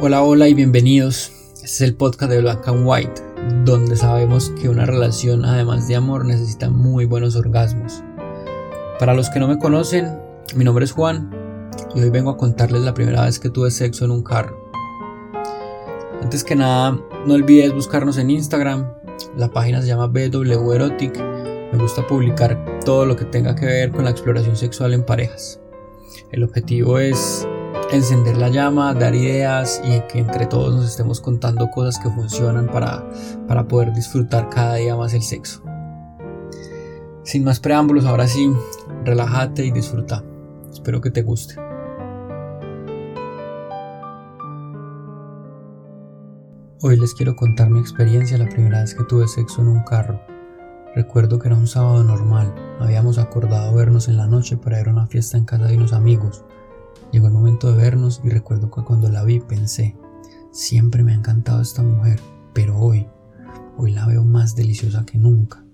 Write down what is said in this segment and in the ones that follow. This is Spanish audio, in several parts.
Hola, hola y bienvenidos. Este es el podcast de Black and White, donde sabemos que una relación, además de amor, necesita muy buenos orgasmos. Para los que no me conocen, mi nombre es Juan y hoy vengo a contarles la primera vez que tuve sexo en un carro. Antes que nada, no olvides buscarnos en Instagram. La página se llama BW Erotic. Me gusta publicar todo lo que tenga que ver con la exploración sexual en parejas. El objetivo es encender la llama, dar ideas y que entre todos nos estemos contando cosas que funcionan para, para poder disfrutar cada día más el sexo. Sin más preámbulos, ahora sí, relájate y disfruta. Espero que te guste. Hoy les quiero contar mi experiencia la primera vez que tuve sexo en un carro. Recuerdo que era un sábado normal, habíamos acordado vernos en la noche para ir a una fiesta en casa de unos amigos. Llegó el momento de vernos y recuerdo que cuando la vi pensé, siempre me ha encantado esta mujer, pero hoy, hoy la veo más deliciosa que nunca.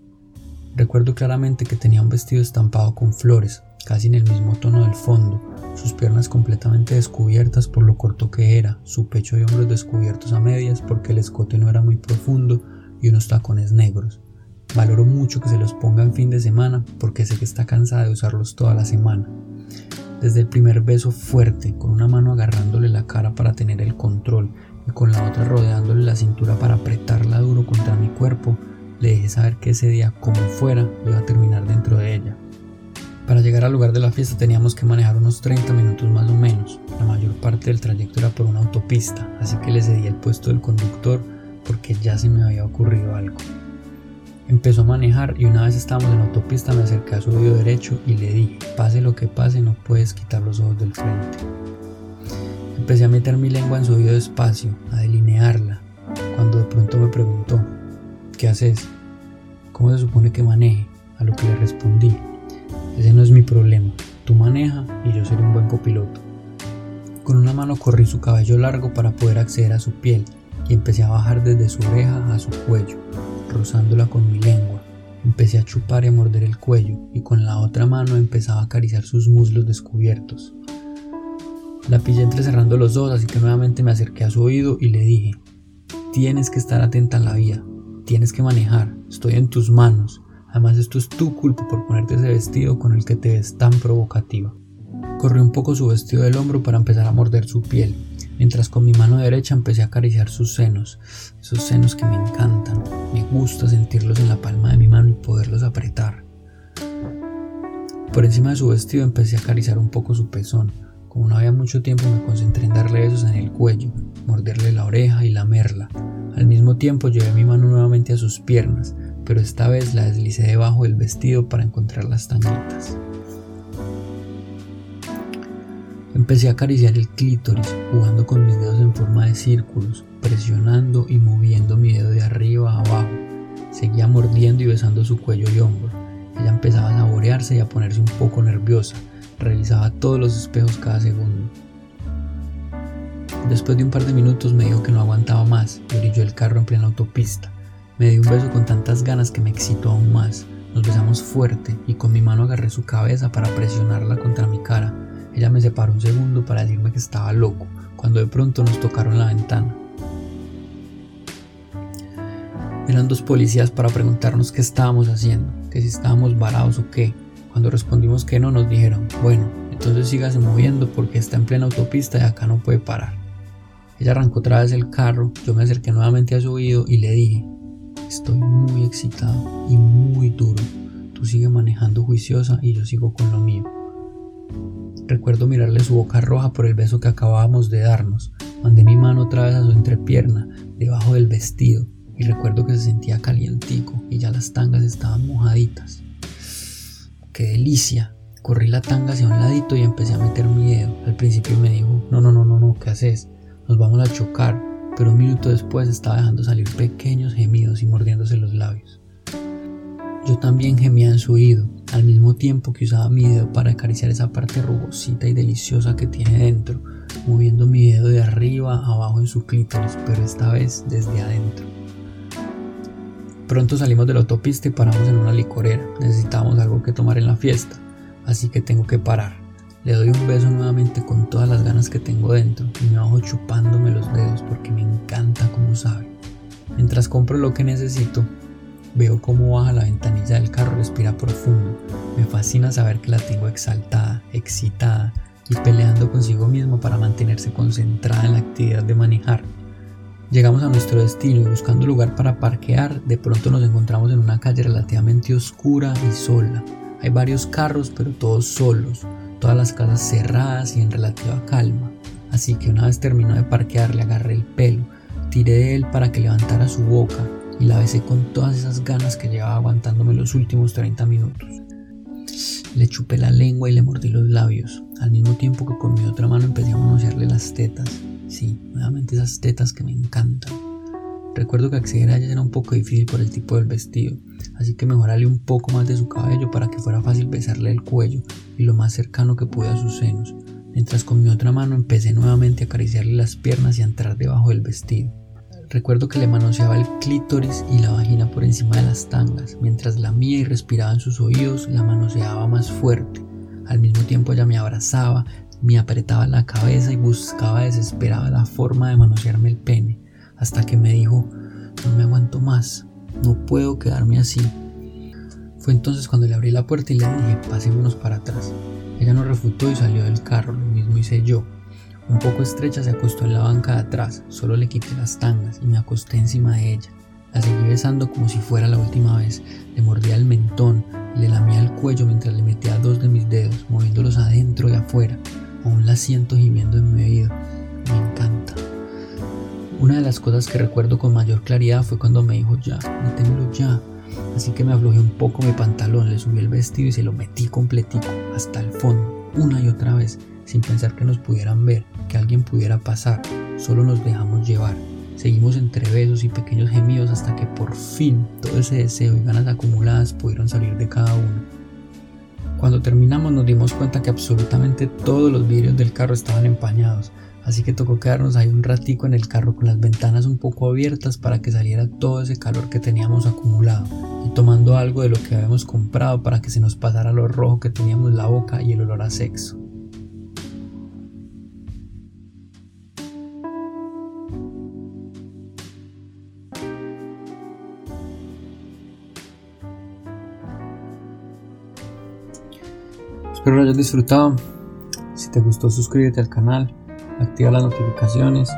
Recuerdo claramente que tenía un vestido estampado con flores, casi en el mismo tono del fondo, sus piernas completamente descubiertas por lo corto que era, su pecho y hombros descubiertos a medias porque el escote no era muy profundo y unos tacones negros. Valoro mucho que se los ponga en fin de semana porque sé que está cansada de usarlos toda la semana. Desde el primer beso fuerte, con una mano agarrándole la cara para tener el control y con la otra rodeándole la cintura para apretarla duro contra mi cuerpo, le dejé saber que ese día, como fuera, iba a terminar dentro de ella. Para llegar al lugar de la fiesta teníamos que manejar unos 30 minutos más o menos. La mayor parte del trayecto era por una autopista, así que le cedí el puesto del conductor porque ya se me había ocurrido algo. Empezó a manejar y una vez estábamos en la autopista me acerqué a su oído derecho y le dije, pase lo que pase, no puedes quitar los ojos del frente. Empecé a meter mi lengua en su oído despacio, a delinearla, cuando de pronto me preguntó, ¿qué haces? ¿Cómo se supone que maneje? A lo que le respondí, ese no es mi problema, tú maneja y yo seré un buen copiloto. Con una mano corrí su cabello largo para poder acceder a su piel y empecé a bajar desde su oreja a su cuello, rozándola con mi lengua. Empecé a chupar y a morder el cuello y con la otra mano empezaba a acariciar sus muslos descubiertos. La pillé entrecerrando los ojos, así que nuevamente me acerqué a su oído y le dije, tienes que estar atenta en la vida, tienes que manejar, estoy en tus manos, además esto es tu culpa por ponerte ese vestido con el que te ves tan provocativa. Corrí un poco su vestido del hombro para empezar a morder su piel, mientras con mi mano derecha empecé a acariciar sus senos, esos senos que me encantan, me gusta sentirlos en la palma de mi mano y poderlos apretar. Por encima de su vestido empecé a acariciar un poco su pezón, como no había mucho tiempo me concentré en darle besos en el cuello, morderle la oreja y lamerla. Al mismo tiempo llevé mi mano nuevamente a sus piernas, pero esta vez la deslicé debajo del vestido para encontrar las tanguitas. Empecé a acariciar el clítoris, jugando con mis dedos en forma de círculos, presionando y moviendo mi dedo de arriba a abajo. Seguía mordiendo y besando su cuello y hombro. Ella empezaba a saborearse y a ponerse un poco nerviosa. Revisaba todos los espejos cada segundo. Después de un par de minutos me dijo que no aguantaba más y orilló el carro en plena autopista. Me dio un beso con tantas ganas que me excitó aún más. Nos besamos fuerte y con mi mano agarré su cabeza para presionarla contra mi cara ella me separó un segundo para decirme que estaba loco, cuando de pronto nos tocaron la ventana. Eran dos policías para preguntarnos qué estábamos haciendo, que si estábamos varados o qué. Cuando respondimos que no, nos dijeron, bueno, entonces sígase moviendo porque está en plena autopista y acá no puede parar. Ella arrancó otra vez el carro, yo me acerqué nuevamente a su oído y le dije, estoy muy excitado y muy duro, tú sigue manejando juiciosa y yo sigo con lo mío. Recuerdo mirarle su boca roja por el beso que acabábamos de darnos. Mandé mi mano otra vez a su entrepierna, debajo del vestido, y recuerdo que se sentía calientico y ya las tangas estaban mojaditas. ¡Qué delicia! Corrí la tanga hacia un ladito y empecé a meter mi dedo. Al principio me dijo, no, no, no, no, no, ¿qué haces? Nos vamos a chocar. Pero un minuto después estaba dejando salir pequeños gemidos y mordiéndose los labios. Yo también gemía en su oído, al mismo tiempo que usaba mi dedo para acariciar esa parte rugosita y deliciosa que tiene dentro, moviendo mi dedo de arriba abajo en su clítoris, pero esta vez desde adentro. Pronto salimos de la autopista y paramos en una licorera. Necesitábamos algo que tomar en la fiesta, así que tengo que parar. Le doy un beso nuevamente con todas las ganas que tengo dentro y me bajo chupándome los dedos porque me encanta como sabe. Mientras compro lo que necesito, veo cómo baja la ventanilla del carro y respira profundo. Me fascina saber que la tengo exaltada, excitada y peleando consigo mismo para mantenerse concentrada en la actividad de manejar. Llegamos a nuestro destino y buscando lugar para parquear, de pronto nos encontramos en una calle relativamente oscura y sola. Hay varios carros, pero todos solos todas las casas cerradas y en relativa calma. Así que una vez terminó de parquear le agarré el pelo, tiré de él para que levantara su boca y la besé con todas esas ganas que llevaba aguantándome los últimos 30 minutos. Le chupé la lengua y le mordí los labios, al mismo tiempo que con mi otra mano empecé a manosearle las tetas. Sí, nuevamente esas tetas que me encantan. Recuerdo que acceder a ellas era un poco difícil por el tipo del vestido, así que mejorarle un poco más de su cabello para que fuera fácil besarle el cuello y lo más cercano que pude a sus senos, mientras con mi otra mano empecé nuevamente a acariciarle las piernas y a entrar debajo del vestido. Recuerdo que le manoseaba el clítoris y la vagina por encima de las tangas, mientras la mía y respiraba en sus oídos, la manoseaba más fuerte. Al mismo tiempo ella me abrazaba, me apretaba la cabeza y buscaba desesperada la forma de manosearme el pene hasta que me dijo, no me aguanto más, no puedo quedarme así. Fue entonces cuando le abrí la puerta y le dije, pasémonos para atrás. Ella no refutó y salió del carro, lo mismo hice yo. Un poco estrecha se acostó en la banca de atrás, solo le quité las tangas y me acosté encima de ella. La seguí besando como si fuera la última vez, le mordía el mentón, le lamía el cuello mientras le metía dos de mis dedos, moviéndolos adentro y afuera. Aún la siento gimiendo en mi oído. Me encanta. Una de las cosas que recuerdo con mayor claridad fue cuando me dijo ya, métemelo ya. Así que me aflojé un poco mi pantalón, le subí el vestido y se lo metí completico, hasta el fondo, una y otra vez, sin pensar que nos pudieran ver, que alguien pudiera pasar. Solo nos dejamos llevar. Seguimos entre besos y pequeños gemidos hasta que por fin todo ese deseo y ganas acumuladas pudieron salir de cada uno. Cuando terminamos nos dimos cuenta que absolutamente todos los vidrios del carro estaban empañados, así que tocó quedarnos ahí un ratico en el carro con las ventanas un poco abiertas para que saliera todo ese calor que teníamos acumulado y tomando algo de lo que habíamos comprado para que se nos pasara lo rojo que teníamos la boca y el olor a sexo. Espero lo hayas disfrutado. Si te gustó suscríbete al canal activa las notificaciones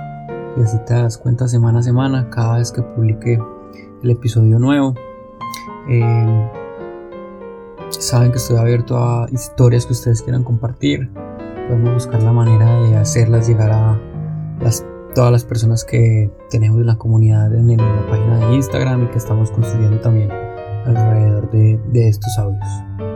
y así te das cuenta semana a semana cada vez que publique el episodio nuevo. Em, saben que estoy abierto a historias que ustedes quieran compartir. Podemos buscar la manera de hacerlas llegar a todas las personas que tenemos en la comunidad en, la página de Instagram y que estamos construyendo también alrededor de, de estos audios.